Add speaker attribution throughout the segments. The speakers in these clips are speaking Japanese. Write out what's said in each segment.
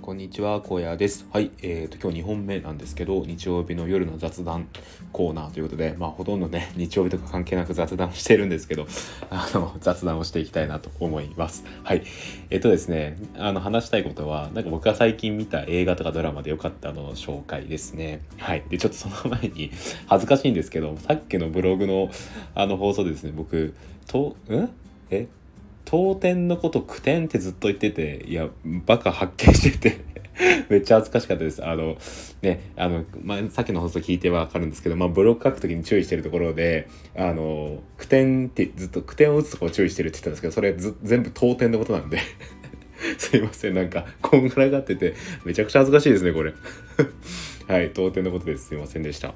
Speaker 1: こんにちは。荒野です。はい。えーと今日2本目なんですけど日曜日の夜の雑談コーナーということでまあほとんどね日曜日とか関係なく雑談してるんですけど あの雑談をしていきたいなと思います。はい。えっ、ー、とですねあの話したいことはなんか僕が最近見た映画とかドラマで良かったの紹介ですね。はい。でちょっとその前に恥ずかしいんですけどさっきのブログのあの放送でですね僕とん？え？当店のこと苦点ってずっと言ってていやバカ発見してて めっちゃ恥ずかしかったです。あの、ね、あの、まあ、さっきの放送聞いてわかるんですけど、まあ、ブログ書くときに注意してるところで、あの、句点ってずっと句点を打つとこを注意してるって言ったんですけど、それ全部当店のことなんで すいません、なんか、こんがらがってて、めちゃくちゃ恥ずかしいですね、これ はい、当店のことです。すいませんでした。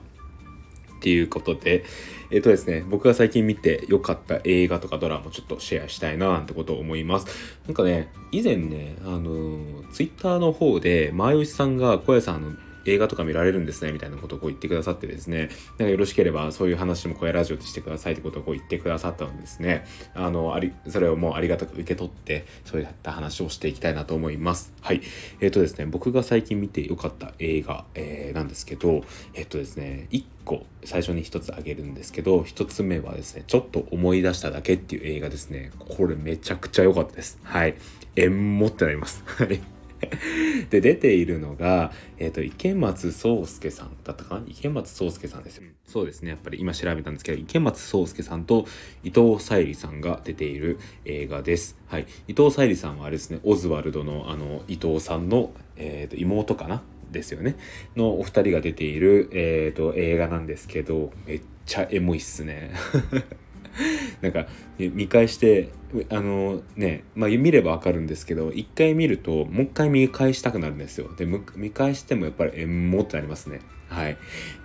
Speaker 1: っていうことで、えっ、とですね、僕が最近見て良かった映画とかドラマをちょっとシェアしたいななんてことを思います。なんかね、以前ね、あの、ツイッターの方で、前吉さんが小屋さんの映画とか見られるんですねみたいなことをこう言ってくださってですね。なんかよろしければそういう話も小屋ラジオでしてくださいってことをこう言ってくださったのですね。あのありそれをもうありがたく受け取ってそういった話をしていきたいなと思います。はい。えっ、ー、とですね僕が最近見てよかった映画、えー、なんですけどえっ、ー、とですね1個最初に1つあげるんですけど1つ目はですねちょっと思い出しただけっていう映画ですね。これめちゃくちゃ良かったです。はい。縁もってなります。はい。で出ているのが、えーと、池松壮亮さんだったかな？池松壮亮さんですよ、そうですね。やっぱり今調べたんですけど池松壮亮さんと伊藤沙莉さんが出ている映画です。はい。伊藤沙莉さんはあれですねオズワルドのあの伊藤さんの、えーと、妹かな？ですよね。のお二人が出ている、えーと映画なんですけどめっちゃエモいっすね。なんか見返してあのね、まあ、見ればわかるんですけど一回見るともう一回見返したくなるんですよで見返してもやっぱりえもってなりますねはい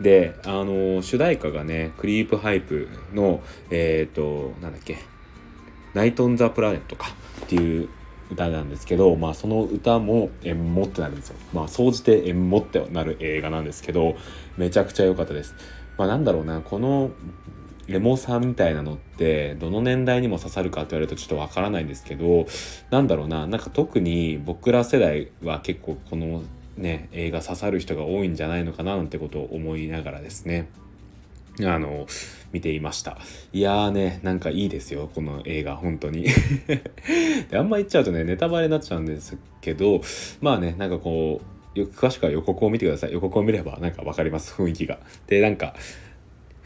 Speaker 1: であの主題歌がねクリープハイプのえっ、ー、となんだっけ「ナイト・オン・ザ・プラネットか」っていう歌なんですけど、まあ、その歌もえんもってなるんですよ。まあ、総じてえんもってなる映画なんですけど、めちゃくちゃ良かったです。まあ、なんだろうな、このエモさんみたいなのってどの年代にも刺さるかって言われるとちょっとわからないんですけどなんだろうななんか特に僕ら世代は結構このね映画刺さる人が多いんじゃないのかななんてことを思いながらですね。あの見ていました。いやーねなんかいいですよこの映画本当に。であんま言っちゃうとねネタバレになっちゃうんですけどまあねなんかこう詳しくは予告を見てください。予告を見ればなんか分かります雰囲気が。でなんか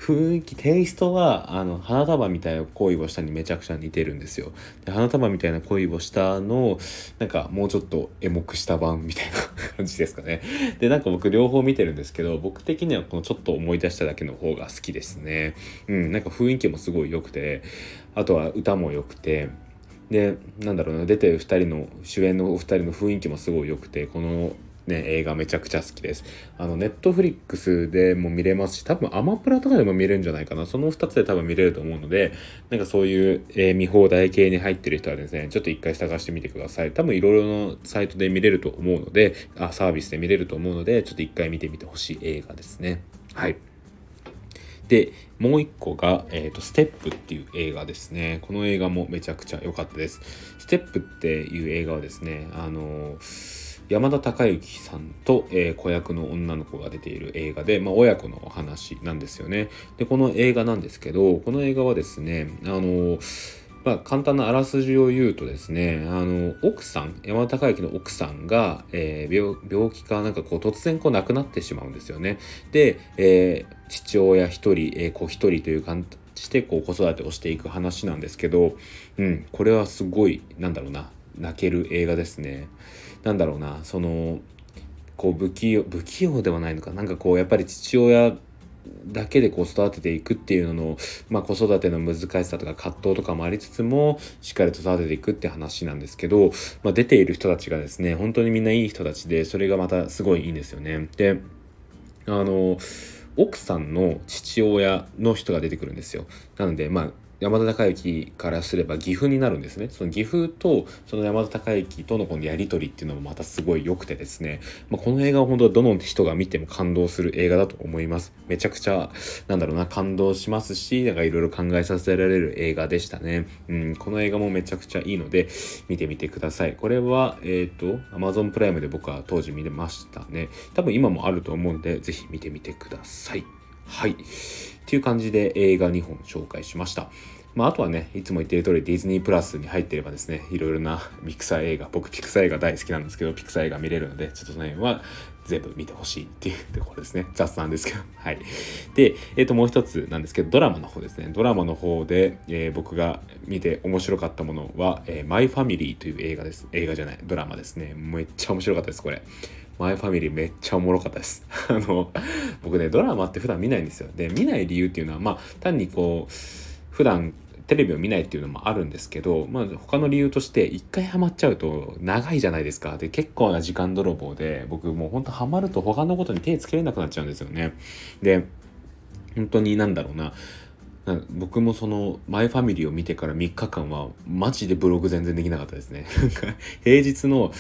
Speaker 1: 雰囲気テイストはあの花束みたいな恋をしたにめちゃくちゃ似てるんですよ。で花束みたいな恋をしたのなんかもうちょっとエモくした版みたいな感じですかね。でなんか僕両方見てるんですけど僕的にはこのちょっと思い出しただけの方が好きですね。うんなんか雰囲気もすごい良くてあとは歌も良くてでなんだろうな出てる2人の主演のお二人の雰囲気もすごい良くてこのね、映画めちゃくちゃ好きです。あの、ネットフリックスでも見れますし、多分アマプラとかでも見れるんじゃないかな。その2つで多分見れると思うので、なんかそういう、えー、見放題系に入ってる人はですね、ちょっと一回探してみてください。多分いろいろなサイトで見れると思うので、あ、サービスで見れると思うので、ちょっと一回見てみてほしい映画ですね。はい。で、もう一個が、えっ、ー、と、ステップっていう映画ですね。この映画もめちゃくちゃ良かったです。ステップっていう映画はですね、あのー山田孝之さんと、えー、子役の女の子が出ている映画で、まあ、親子のお話なんですよね。でこの映画なんですけどこの映画はですねあのまあ、簡単なあらすじを言うとですねあの奥さん山田孝之の奥さんが、えー、病病気かなんかこう突然こう亡くなってしまうんですよね。で、えー、父親一人、えー、子一人という感じでこう子育てをしていく話なんですけど、うん、これはすごいなんだろうな泣ける映画ですね。なんだろうなそのこう不器用不器用ではないのかなんかこうやっぱり父親だけでこう育てていくっていうのの、まあ、子育ての難しさとか葛藤とかもありつつもしっかりと育てていくって話なんですけど、まあ、出ている人たちがですね本当にみんないい人たちでそれがまたすごいいいんですよね。であの奥さんの父親の人が出てくるんですよ。なのでまあ山田孝之からすれば岐阜になるんですね。その岐阜とその山田孝之とのこのやり取りっていうのもまたすごい良くてですね、まあ、この映画は本当はどの人が見ても感動する映画だと思います。めちゃくちゃなんだろうな感動しますしなんかいろいろ考えさせられる映画でしたね、うん、この映画もめちゃくちゃいいので見てみてください。これはえっ、ー、と Amazon プライムで僕は当時見れましたね。多分今もあると思うんでぜひ見てみてください。はい。っていう感じで映画2本紹介しましたまあ、あとはね、いつも言ってる通りディズニープラスに入ってればですね、いろいろなピクサー映画、僕ピクサー映画大好きなんですけど、ピクサー映画見れるので、ちょっとその辺は全部見てほしいっていうところですね。雑なんですけど。はい。で、えっ、ー、と、もう一つなんですけど、ドラマの方ですね。ドラマの方で、えー、僕が見て面白かったものは、えー、マイファミリーという映画です。映画じゃない、ドラマですね。めっちゃ面白かったです、これ。マイファミリーめっちゃおもろかったです。あの、僕ね、ドラマって普段見ないんですよ。で、見ない理由っていうのは、まあ、単にこう、普段テレビを見ないっていうのもあるんですけど、まあ、他の理由として一回ハマっちゃうと長いじゃないですかで結構な時間泥棒で僕もうほんとハマると他のことに手つけれなくなっちゃうんですよねで本当になんだろうな僕もそのマイファミリーを見てから3日間はマジでブログ全然できなかったですね。平日の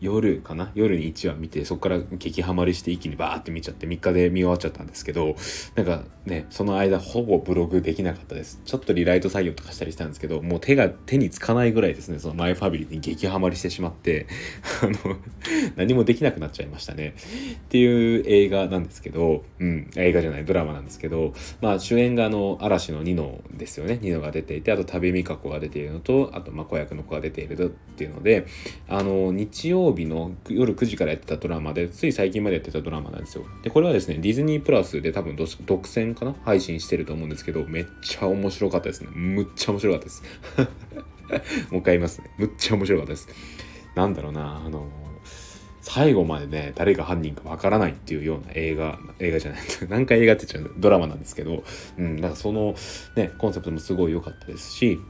Speaker 1: 夜かな？夜に1話見てそこから激ハマりして一気にバーって見ちゃって3日で見終わっちゃったんですけどなんかねその間ほぼブログできなかったです。ちょっとリライト作業とかしたりしたんですけどもう手が手につかないぐらいですね。そのマイファミリーに激ハマりしてしまって あの何もできなくなっちゃいましたね。っていう映画なんですけどうん映画じゃないドラマなんですけどまあ主演があの嵐のニノですよね。ニノが出ていてあと多部未華子が出ているのとあとまあ子役の子が出ているっていうのであの日曜日の夜9時からやってたドラマで、つい最近までやってたドラマなんですよ。で、これはですね、ディズニープラスで多分独占かな？配信してると思うんですけど、めっちゃ面白かったですね。むっちゃ面白かったです。もう一回言いますね。むっちゃ面白かったです。なんだろうな、あの最後までね、誰が犯人かわからないっていうような映画、映画じゃない、何回映画って言っちゃうドラマなんですけど、うん、だからそのね、コンセプトもすごい良かったですし、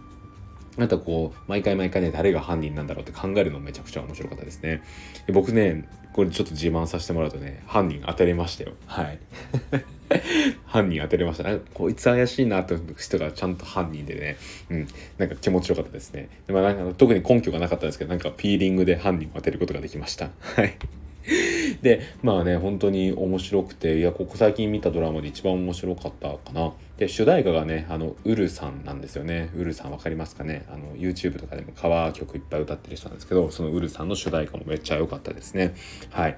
Speaker 1: あとこう、毎回毎回ね、誰が犯人なんだろうって考えるのめちゃくちゃ面白かったですね。僕ね、これちょっと自慢させてもらうとね、犯人当てれましたよ。はい。犯人当てれました。なんかこいつ怪しいなって人がちゃんと犯人でね、うん、なんか気持ちよかったですね。でもなんか特に根拠がなかったんですけど、なんかピーリングで犯人を当てることができました。はい。でまあね本当に面白くていやここ最近見たドラマで一番面白かったかな。で主題歌がねあのウルさんなんですよね。ウルさん分かりますかね？あの YouTube とかでもカバー曲いっぱい歌ってる人なんですけどそのウルさんの主題歌もめっちゃ良かったですね。はい。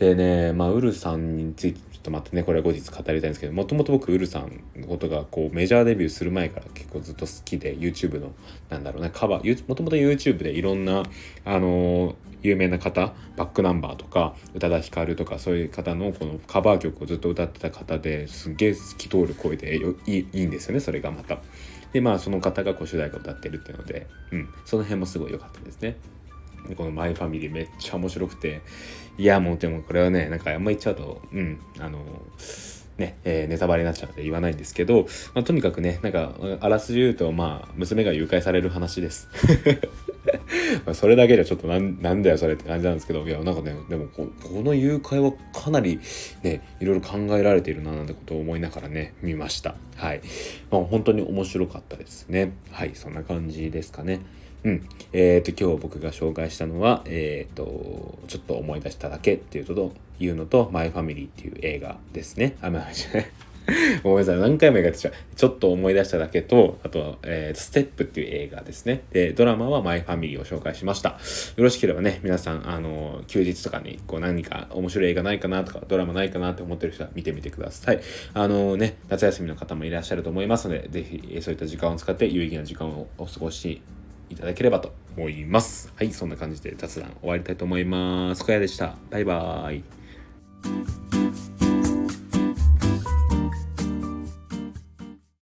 Speaker 1: でねまあウルさんについてちょっとまたねこれは後日語りたいんですけどもともと僕ウルさんのことがこうメジャーデビューする前から結構ずっと好きで YouTube のなんだろうねカバーもともと YouTube でいろんなあのー、有名な方バックナンバーとか宇多田ヒカルとかそういう方のこのカバー曲をずっと歌ってた方ですげえ透き通る声でいいいいんですよねそれがまた。でまあその方がこう主題歌を歌ってるっていうので、うん、その辺もすごい良かったですね。この「マイファミリーめっちゃ面白くて。いやもうでもこれはねなんかあんま言っちゃうとうんあのね、えー、ネタバレになっちゃうので言わないんですけど、まあ、とにかくねなんかあらすじ言うとまあ娘が誘拐される話です。まそれだけじゃちょっとなんなんだよそれって感じなんですけどいやなんかねでもこの誘拐はかなりねいろいろ考えられているななんてことを思いながらね見ました。はい。まあ本当に面白かったですね。はいそんな感じですかね。うん。えっ、ー、と、今日僕が紹介したのは、えっ、ー、と、ちょっと思い出しただけっていうのと、いうのと、マイファミリーっていう映画ですね。あ、まあ、ごめんなさい。何回も映画ってちゃちょっと思い出しただけと、あと、えー、ステップっていう映画ですね。で、ドラマはマイファミリーを紹介しました。よろしければね、皆さん、あの、休日とかに、こう何か面白い映画ないかなとか、ドラマないかなって思ってる人は見てみてください。あのね、夏休みの方もいらっしゃると思いますので、ぜひ、そういった時間を使って有意義な時間をお過ごしいただければと思います。はい、そんな感じで雑談終わりたいと思います。小屋でした。バイバーイ。